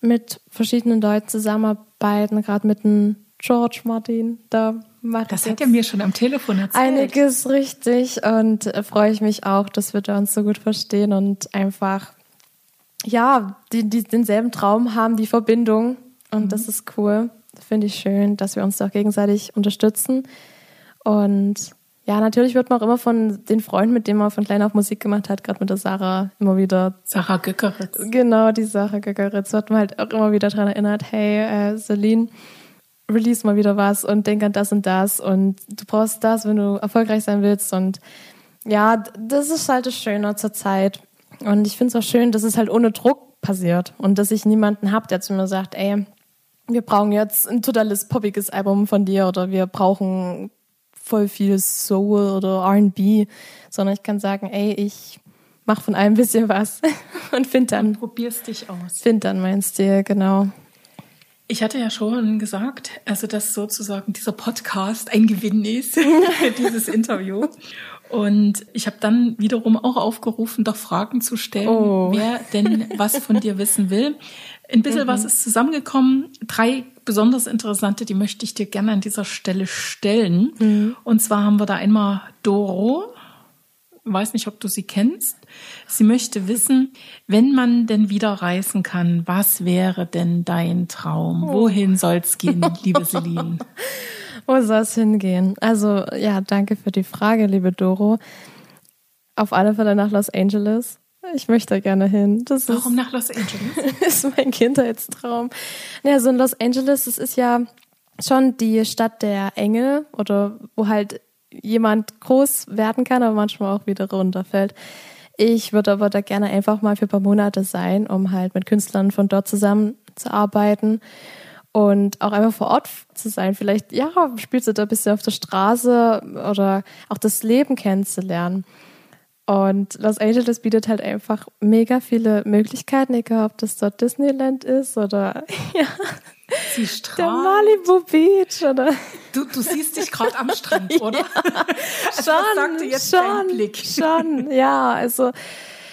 C: mit verschiedenen Leuten zusammenarbeiten, gerade mit dem George Martin. Da
B: macht Das hat er mir schon am Telefon erzählt.
C: Einiges richtig und äh, freue ich mich auch, dass wir da uns so gut verstehen und einfach, ja, die, die denselben Traum haben, die Verbindung. Und mhm. das ist cool. Finde ich schön, dass wir uns auch gegenseitig unterstützen. Und ja, natürlich wird man auch immer von den Freunden, mit denen man von klein auf Musik gemacht hat, gerade mit der Sarah, immer wieder.
B: Sarah Göckeritz.
C: Genau, die Sarah Göckeritz wird man halt auch immer wieder daran erinnert, hey, äh, Celine, release mal wieder was und denk an das und das und du brauchst das, wenn du erfolgreich sein willst. Und ja, das ist halt das Schöne zur Zeit. Und ich finde es auch schön, dass es halt ohne Druck passiert und dass ich niemanden habe, der zu mir sagt, ey, wir brauchen jetzt ein totales poppiges Album von dir oder wir brauchen voll viel Soul oder R&B, sondern ich kann sagen, ey, ich mach von allem ein bisschen was und find dann. Und
B: probierst dich aus.
C: Find dann mein Stil, genau.
B: Ich hatte ja schon gesagt, also dass sozusagen dieser Podcast ein Gewinn ist, dieses Interview. Und ich habe dann wiederum auch aufgerufen, doch Fragen zu stellen, oh. wer denn was von dir wissen will. Ein bisschen mhm. was ist zusammengekommen. Drei besonders interessante, die möchte ich dir gerne an dieser Stelle stellen. Mhm. Und zwar haben wir da einmal Doro. Weiß nicht, ob du sie kennst. Sie möchte wissen, wenn man denn wieder reisen kann, was wäre denn dein Traum? Oh. Wohin soll's gehen, liebe Celine?
C: Wo soll es hingehen? Also, ja, danke für die Frage, liebe Doro. Auf alle Fälle nach Los Angeles. Ich möchte gerne hin.
B: Das Warum ist, nach Los Angeles?
C: ist mein Kindheitstraum. Ja, so in Los Angeles, das ist ja schon die Stadt der Engel oder wo halt jemand groß werden kann, aber manchmal auch wieder runterfällt. Ich würde aber da gerne einfach mal für ein paar Monate sein, um halt mit Künstlern von dort zusammenzuarbeiten und auch einfach vor Ort zu sein. Vielleicht, ja, spielst du da ein bisschen auf der Straße oder auch das Leben kennenzulernen. Und Los Angeles bietet halt einfach mega viele Möglichkeiten, egal ob das dort Disneyland ist oder ja,
B: Sie strahlt.
C: der Malibu Beach oder.
B: Du, du siehst dich gerade am Strand, oder? Ja,
C: also, schon, sagte jetzt schon, Blick? Schon, ja, also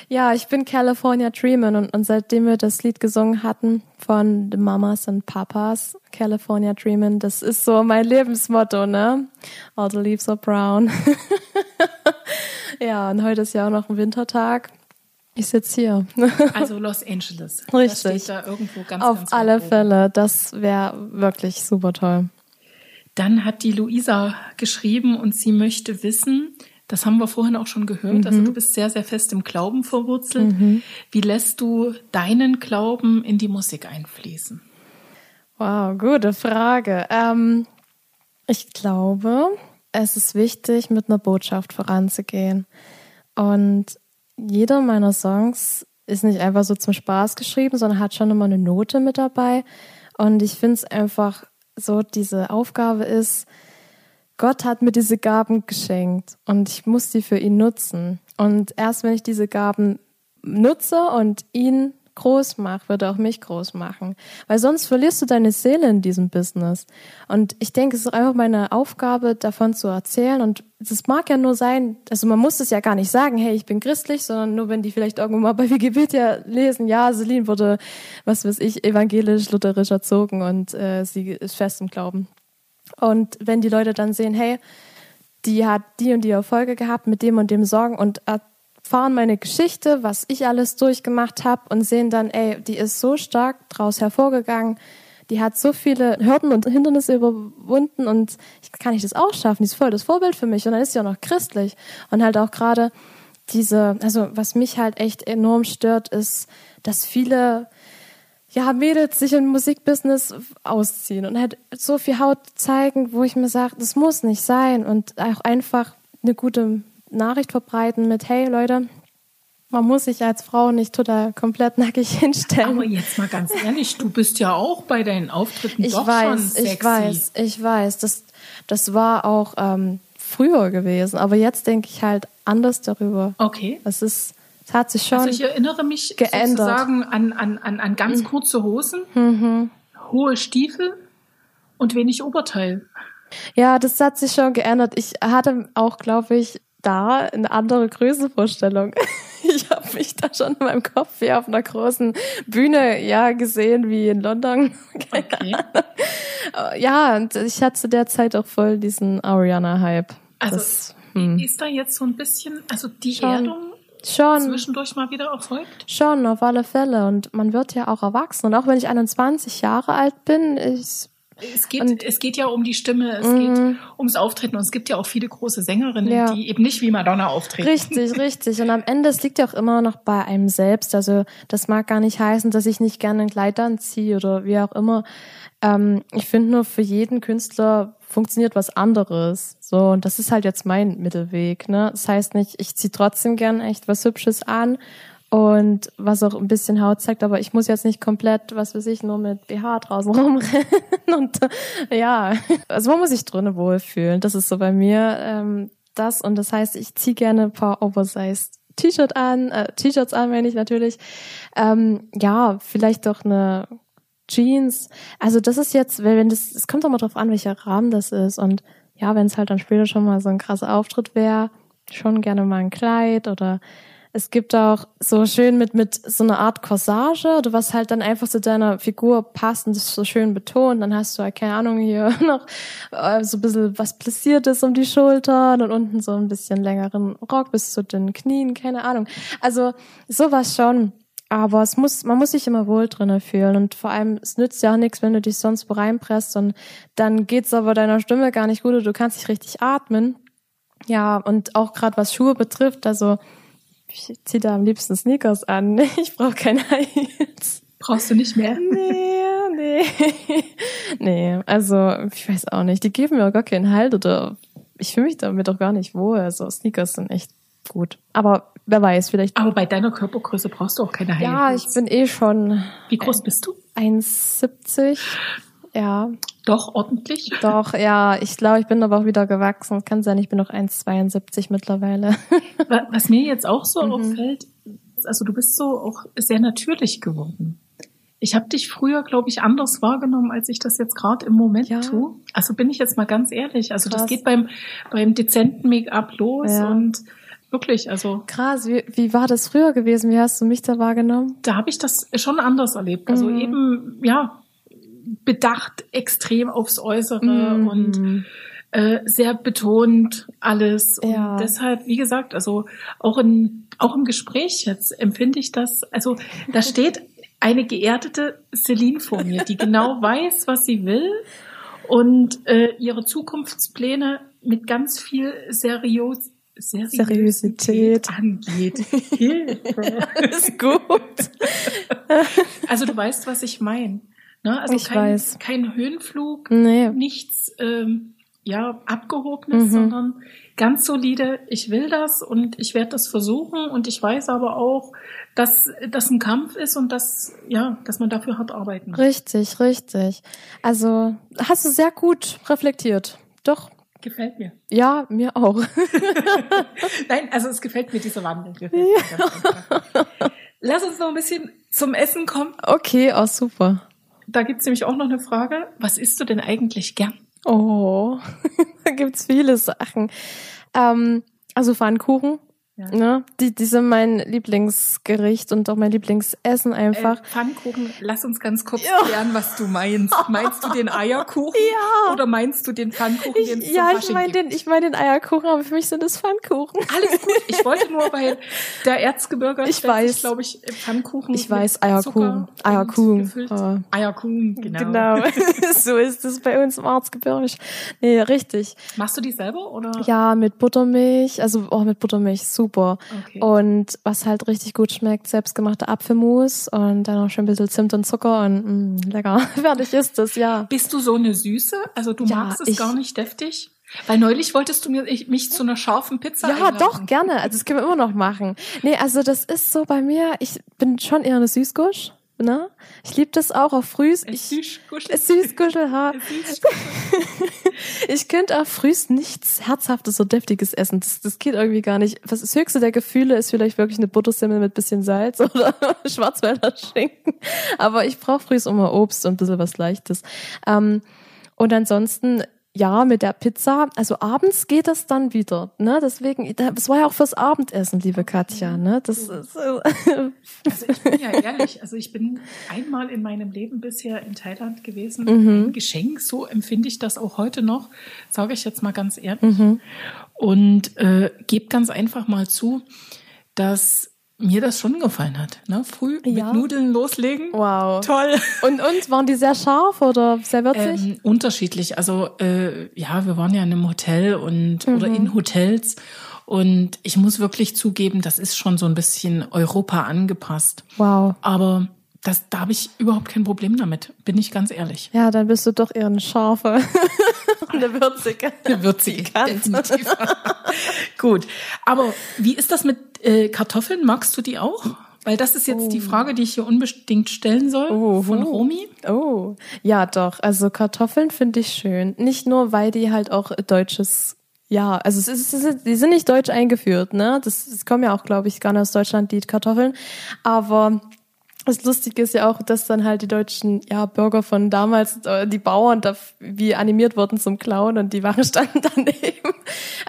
C: ja, ich bin California Dreamin' und, und seitdem wir das Lied gesungen hatten von The Mamas and Papas, California Dreamin', das ist so mein Lebensmotto, ne? All the leaves are brown. Ja, und heute ist ja auch noch ein Wintertag. Ich sitze hier.
B: Also Los Angeles.
C: Richtig.
B: Da irgendwo ganz,
C: Auf
B: ganz
C: alle Fälle. Das wäre wirklich super toll.
B: Dann hat die Luisa geschrieben und sie möchte wissen, das haben wir vorhin auch schon gehört, also mhm. also du bist sehr, sehr fest im Glauben verwurzelt. Mhm. Wie lässt du deinen Glauben in die Musik einfließen?
C: Wow, gute Frage. Ähm, ich glaube, es ist wichtig, mit einer Botschaft voranzugehen. Und jeder meiner Songs ist nicht einfach so zum Spaß geschrieben, sondern hat schon immer eine Note mit dabei. Und ich finde es einfach so, diese Aufgabe ist, Gott hat mir diese Gaben geschenkt und ich muss die für ihn nutzen. Und erst wenn ich diese Gaben nutze und ihn groß macht, wird auch mich groß machen. Weil sonst verlierst du deine Seele in diesem Business. Und ich denke, es ist einfach meine Aufgabe, davon zu erzählen. Und es mag ja nur sein, also man muss es ja gar nicht sagen, hey, ich bin christlich, sondern nur wenn die vielleicht irgendwann mal bei Wikipedia lesen, ja, Celine wurde, was weiß ich, evangelisch, lutherisch erzogen und äh, sie ist fest im Glauben. Und wenn die Leute dann sehen, hey, die hat die und die Erfolge gehabt mit dem und dem Sorgen und erfahren meine Geschichte, was ich alles durchgemacht habe und sehen dann, ey, die ist so stark draus hervorgegangen, die hat so viele Hürden und Hindernisse überwunden und ich kann ich das auch schaffen, die ist voll das Vorbild für mich und dann ist sie auch noch christlich. Und halt auch gerade diese, also was mich halt echt enorm stört, ist, dass viele ja, Mädels sich im Musikbusiness ausziehen und halt so viel Haut zeigen, wo ich mir sage, das muss nicht sein und auch einfach eine gute Nachricht verbreiten mit, hey Leute, man muss sich als Frau nicht total komplett nackig hinstellen.
B: Aber jetzt mal ganz ehrlich, du bist ja auch bei deinen Auftritten
C: ich
B: doch
C: weiß,
B: schon sexy.
C: Ich weiß, ich weiß. Das, das war auch ähm, früher gewesen. Aber jetzt denke ich halt anders darüber.
B: Okay.
C: Es ist, es hat sich schon Also
B: ich erinnere mich
C: geändert.
B: sozusagen an, an, an, an ganz mhm. kurze Hosen, mhm. hohe Stiefel und wenig Oberteil.
C: Ja, das hat sich schon geändert. Ich hatte auch, glaube ich, da eine andere Größenvorstellung. Ich habe mich da schon in meinem Kopf wie auf einer großen Bühne ja gesehen wie in London.
B: Okay.
C: ja, und ich hatte zu der Zeit auch voll diesen Ariana-Hype.
B: Also das, hm. ist da jetzt so ein bisschen, also die schon. Erdung
C: Schon.
B: zwischendurch mal wieder erfolgt?
C: Schon, auf alle Fälle. Und man wird ja auch erwachsen. Und auch wenn ich 21 Jahre alt bin, ich
B: Es geht, es geht ja um die Stimme, es geht ums Auftreten und es gibt ja auch viele große Sängerinnen.
C: Ja.
B: die eben nicht wie Madonna auftreten.
C: Richtig, richtig. Und am Ende, es liegt ja auch immer noch bei einem selbst. Also das mag gar nicht heißen, dass ich nicht gerne ein Kleid anziehe oder wie auch immer. Ähm, ich finde nur, für jeden Künstler funktioniert was anderes. So, und das ist halt jetzt mein Mittelweg. Ne? Das heißt nicht, ich ziehe trotzdem gern echt was Hübsches an und was auch ein bisschen Haut zeigt, aber ich muss jetzt nicht komplett, was weiß ich, nur mit BH draußen rumrennen. Und ja, also man muss sich drinnen wohlfühlen. Das ist so bei mir ähm, das. Und das heißt, ich ziehe gerne ein paar Oversized T-Shirt an, äh, T-Shirts an, meine ich natürlich. Ähm, ja, vielleicht doch eine Jeans. Also das ist jetzt, wenn das, es kommt auch mal drauf an, welcher Rahmen das ist. Und ja, wenn es halt dann später schon mal so ein krasser Auftritt wäre, schon gerne mal ein Kleid oder es gibt auch so schön mit, mit so einer Art Corsage oder was halt dann einfach zu deiner Figur passt und das so schön betont. Dann hast du halt, keine Ahnung, hier noch äh, so ein bisschen was plissiertes um die Schultern und unten so ein bisschen längeren Rock bis zu den Knien, keine Ahnung. Also sowas schon. Aber es muss, man muss sich immer wohl drinnen fühlen und vor allem, es nützt ja auch nichts, wenn du dich sonst wo reinpresst und dann geht's aber deiner Stimme gar nicht gut oder du kannst nicht richtig atmen. Ja, und auch gerade was Schuhe betrifft, also ich ziehe da am liebsten Sneakers an. Ich brauche keine Heels.
B: Brauchst du nicht mehr?
C: Nee, nee. Nee, also ich weiß auch nicht. Die geben mir auch gar keinen Halt oder ich fühle mich damit auch gar nicht wohl. Also Sneakers sind echt gut. Aber wer weiß, vielleicht.
B: Aber bei deiner Körpergröße brauchst du auch keine High
C: Ja,
B: Heels.
C: ich bin eh schon
B: Wie groß bist du?
C: 1,70. Ja,
B: Doch, ordentlich.
C: doch, ja. Ich glaube, ich bin aber auch wieder gewachsen. Kann sein, ich bin noch 1,72 mittlerweile.
B: Wa- Was mir jetzt auch so
C: Mhm.
B: auffällt, also du bist so auch sehr natürlich geworden. Ich habe dich früher, glaube ich, anders wahrgenommen, als ich das jetzt gerade im Moment
C: Ja.
B: tue. Also bin ich jetzt mal ganz ehrlich. Also das
C: Krass.
B: geht beim, beim dezenten Make-up los
C: Ja.
B: und wirklich, also
C: Krass, wie, wie war das früher gewesen? Wie hast du mich da wahrgenommen?
B: da habe ich das schon anders erlebt. Also
C: Mhm.
B: eben, ja, bedacht extrem aufs Äußere
C: Mhm.
B: und äh, sehr betont alles. Und
C: Ja.
B: deshalb, wie gesagt, also auch in, auch im Gespräch jetzt empfinde ich das, also da steht eine geerdete Celine vor mir, die genau weiß, was sie will und äh, ihre Zukunftspläne mit ganz viel Serios
C: Seriosität.
B: angeht. Hilfe.
C: Ist gut.
B: Also du weißt, was ich meine. Ne? Also
C: Ich
B: kein,
C: weiß.
B: kein Höhenflug,
C: Nee.
B: nichts ähm, ja abgehobenes,
C: Mhm.
B: sondern ganz solide. Ich will das und ich werde das versuchen und ich weiß aber auch, dass das ein Kampf ist und dass ja, dass man dafür hart arbeiten muss.
C: Richtig, richtig. Also hast du sehr gut reflektiert. Doch.
B: Gefällt mir.
C: Ja, mir auch.
B: Nein, also es gefällt mir dieser Wandel. Gefällt einfach. Lass uns noch ein bisschen zum Essen kommen.
C: Okay, oh super.
B: Da gibt's nämlich auch noch eine Frage. Was isst du denn eigentlich gern?
C: Oh, da gibt's viele Sachen. Ähm, also Pfannkuchen,
B: Ja.
C: ne? Die, die sind mein Lieblingsgericht und auch mein Lieblingsessen einfach.
B: Äh, Pfannkuchen, lass uns ganz kurz
C: Ja.
B: klären, was du meinst. Meinst du den Eierkuchen?
C: Ja.
B: Oder meinst du den Pfannkuchen, den
C: ich, ja, ich meine den, ich meine den Eierkuchen, aber für mich sind es Pfannkuchen.
B: Alles gut. Ich wollte nur, weil der Erzgebirger
C: Ich weiß.
B: glaube ich, Pfannkuchen.
C: Ich weiß, Eierkuchen. Eierkuchen.
B: gefüllt.
C: Ah.
B: Eierkuchen, genau.
C: Genau. so ist es bei uns im Arzgebirge. Nee, richtig.
B: Machst du die selber oder?
C: Ja, mit Buttermilch, also oh, mit Buttermilch, super.
B: Okay.
C: Und was halt richtig gut schmeckt, selbstgemachter Apfelmus und dann noch schön ein bisschen Zimt und Zucker und mh, lecker. Fertig ist es, ja.
B: Bist du so eine Süße? Also du
C: Ja,
B: magst es
C: ich-
B: gar nicht deftig? Weil neulich wolltest du mir ich, mich zu einer scharfen Pizza
C: Ja,
B: einladen.
C: doch, gerne. Also das können wir immer noch machen. Nee, also das ist so bei mir, ich bin schon eher eine Süßgusch, ne? Ich liebe das auch auf Frühs. Ich.
B: Ein Süßkuschel.
C: Ich könnte auch frühst nichts Herzhaftes oder Deftiges essen. Das, das geht irgendwie gar nicht. Was das höchste der Gefühle ist vielleicht wirklich eine Buttersemmel mit bisschen Salz oder Schwarzwälder Schinken. Aber ich brauche frühst immer Obst und ein bisschen was Leichtes. Ähm, und ansonsten, ja, mit der Pizza, also abends geht das dann wieder, ne? Deswegen, das war ja auch fürs Abendessen, liebe Katja, ne? Das ist,
B: Also ich bin ja ehrlich, also ich bin einmal in meinem Leben bisher in Thailand gewesen.
C: Mhm.
B: Ein Geschenk, so empfinde ich das auch heute noch, sage ich jetzt mal ganz ehrlich.
C: Mhm.
B: Und äh, gebe ganz einfach mal zu, dass mir das schon gefallen hat. Ne? Früh
C: Ja.
B: mit Nudeln loslegen.
C: Wow.
B: Toll.
C: Und, und waren die sehr scharf oder sehr würzig?
B: Ähm, unterschiedlich. Also äh, ja, wir waren ja in einem Hotel und oder
C: Mhm.
B: in Hotels. Und ich muss wirklich zugeben, das ist schon so ein bisschen Europa angepasst.
C: wow.
B: Aber das, da habe ich überhaupt kein Problem damit, bin ich ganz ehrlich.
C: Ja, dann bist du doch eher eine scharfe. eine würzige.
B: Eine würzige, definitiv. Gut, aber wie ist das mit äh, Kartoffeln? Magst du die auch? Weil das ist jetzt die Frage, die ich hier unbedingt stellen soll
C: Oh,
B: von
C: oh.
B: Romy.
C: Oh, ja doch. Also Kartoffeln finde ich schön. Nicht nur, weil die halt auch deutsches, ja, also es ist, es ist, die sind nicht deutsch eingeführt, ne? Das, das kommen ja auch, glaube ich, gar nicht aus Deutschland, die Kartoffeln. Aber das Lustige ist ja auch, dass dann halt die deutschen ja, Bürger von damals, äh, die Bauern, da wie animiert wurden zum Klauen und die Wachen standen daneben.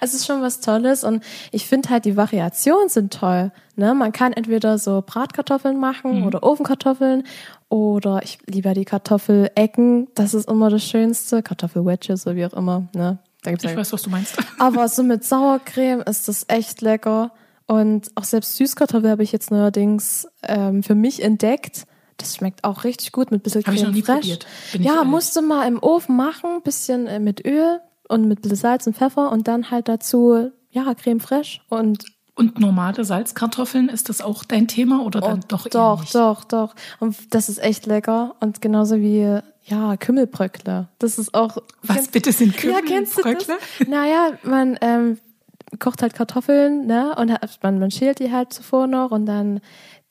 C: Also es ist schon was Tolles und ich finde halt die Variationen sind toll. Ne? Man kann entweder so Bratkartoffeln machen oder Ofenkartoffeln oder ich liebe ja die Kartoffelecken. Das ist immer das Schönste. Kartoffelwedges oder wie auch immer. Ne? Da gibt's
B: Ich
C: ja
B: weiß, was du meinst.
C: aber so mit Sauercreme ist das echt lecker. Und auch selbst Süßkartoffel habe ich jetzt neuerdings ähm, für mich entdeckt. Das schmeckt auch richtig gut mit ein bisschen Creme fraiche. Ja,
B: ehrlich.
C: musst du mal im Ofen machen, bisschen äh, mit Öl und mit ein bisschen Salz und Pfeffer und dann halt dazu ja Creme fraiche und
B: Und normale Salzkartoffeln, ist das auch dein Thema oder dann
C: Oh,
B: doch
C: doch,
B: nicht?
C: doch, doch. Und das ist echt lecker und genauso wie ja Kümmelbröckle. Das ist auch
B: Was bitte sind
C: Ja, kennst du das?
B: Kümmelbröckle?
C: Naja, man ähm, kocht halt Kartoffeln, ne? Und hat- man, man schält die halt zuvor noch und dann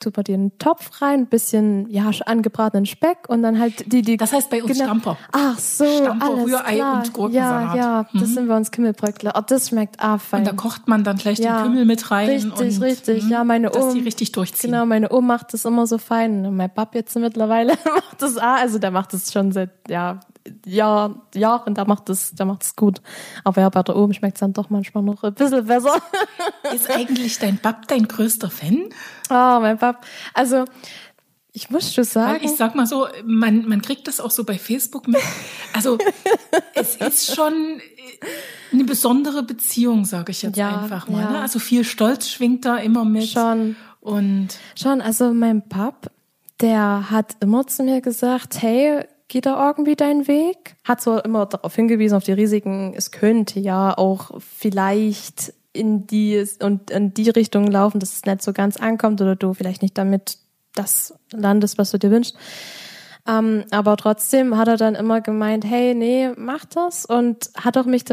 C: tut man die in einen Topf rein, ein bisschen, ja, angebratenen Speck und dann halt die, die.
B: Das heißt bei uns Stamper.
C: Ach so,
B: Stamper,
C: alles
B: Rührei
C: klar.
B: und Gurkensalat.
C: Ja, ja, das sind wir uns Kümmelbröckle. Oh, das schmeckt ah, fein.
B: Und da kocht man dann gleich
C: Ja,
B: den Kümmel mit rein.
C: richtig,
B: und,
C: richtig.
B: hm,
C: Ja, meine
B: Dass die
C: Oma-
B: richtig durchziehen.
C: Genau, meine Oma macht das immer so fein. Und mein Pap jetzt mittlerweile macht das auch. Also der macht das schon seit ja, Jahr, Jahren, der macht das, der macht das gut. Aber ja, bei der Oma schmeckt es dann doch manchmal noch ein bisschen besser.
B: Ist eigentlich dein Bab dein größter Fan?
C: Oh, mein Pap. Also, ich muss schon sagen.
B: Weil ich sag mal so, man, man kriegt das auch so bei Facebook mit. Also es ist schon äh, eine besondere Beziehung, sage ich jetzt
C: Ja,
B: einfach mal.
C: ja.
B: Ne? Also viel Stolz schwingt da immer mit.
C: Schon.
B: Und
C: Schon, also mein Pap, der hat immer zu mir gesagt, hey, geh da irgendwie deinen Weg. Hat so immer darauf hingewiesen, auf die Risiken. Es könnte ja auch vielleicht in die und in die Richtung laufen, dass es nicht so ganz ankommt oder du vielleicht nicht damit das landest, was du dir wünschst. Ähm, aber trotzdem hat er dann immer gemeint, hey, nee, mach das und hat auch mich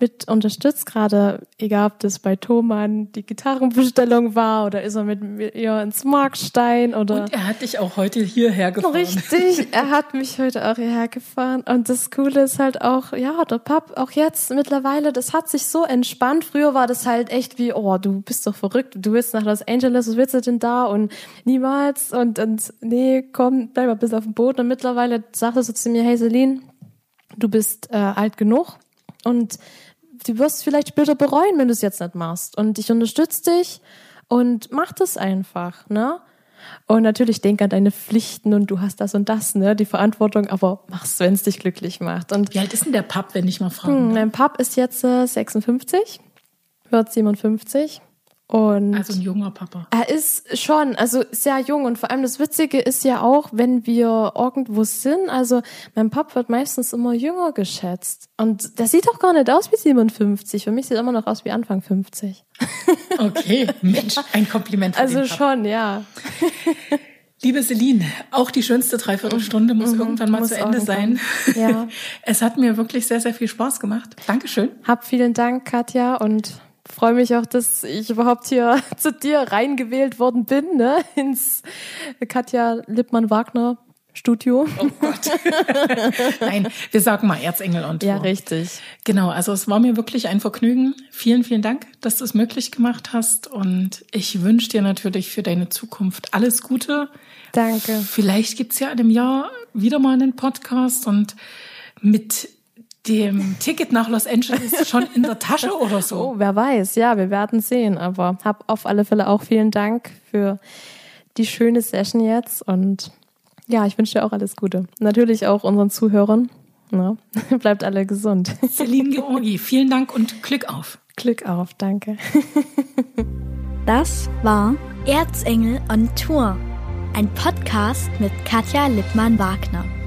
C: damit unterstützt, gerade egal ob das bei Thomann die Gitarrenbestellung war oder ist er mit mir ins Markstein oder
B: Und er hat dich auch heute hierher gefahren.
C: Richtig, er hat mich heute auch hierher gefahren. Und das Coole ist halt auch, ja, der Pap, auch jetzt mittlerweile, das hat sich so entspannt. Früher war das halt echt wie, oh, du bist doch verrückt, du willst nach Los Angeles, was willst du denn da? Und niemals. Und, und nee, komm, bleib mal bis auf den Boden. Und mittlerweile sagt er so zu mir, hey Celine, du bist äh, alt genug und du wirst vielleicht später bereuen, wenn du es jetzt nicht machst. Und ich unterstütze dich und mach das einfach, ne? Und natürlich denk an deine Pflichten und du hast das und das, ne, die Verantwortung, aber mach's, wenn es dich glücklich macht. Und
B: Wie alt ist denn der Pub, wenn ich mal fragen
C: hm, mein Pap ist jetzt äh, 56, wird 57 und
B: Also ein junger Papa.
C: er ist schon, also sehr jung und vor allem das Witzige ist ja auch, wenn wir irgendwo sind, also mein Pap wird meistens immer jünger geschätzt und der sieht auch gar nicht aus wie 57, für mich sieht er immer noch aus wie Anfang 50.
B: Okay, Mensch, ein Kompliment für
C: Also schon, ja.
B: Liebe Celine, auch die schönste Dreiviertelstunde muss irgendwann mal
C: Mhm. muss
B: zu Ende sein.
C: irgendwann. Ja.
B: Es hat mir wirklich sehr, sehr viel Spaß gemacht. Dankeschön.
C: Hab vielen Dank, Katja, und freue mich auch, dass ich überhaupt hier zu dir reingewählt worden bin, ne, ins Katja Lippmann-Wagner Studio.
B: Oh Gott. Nein, wir sagen mal Erzengel und
C: Ja, richtig.
B: Genau, also es war mir wirklich ein Vergnügen. Vielen, vielen Dank, dass du es möglich gemacht hast. Und ich wünsche dir natürlich für deine Zukunft alles Gute.
C: Danke.
B: Vielleicht gibt's ja in einem Jahr wieder mal einen Podcast und mit dem Ticket nach Los Angeles schon in der Tasche oder so.
C: Oh, wer weiß, ja, wir werden sehen, aber hab auf alle Fälle auch vielen Dank für die schöne Session jetzt und ja, ich wünsche dir auch alles Gute. Natürlich auch unseren Zuhörern. Ne? Bleibt alle gesund.
B: Celine Georgi, vielen Dank und Glück auf.
C: Glück auf, danke.
A: Das war Erzengel on Tour, ein Podcast mit Katja Lippmann-Wagner.